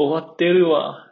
終わってるわ。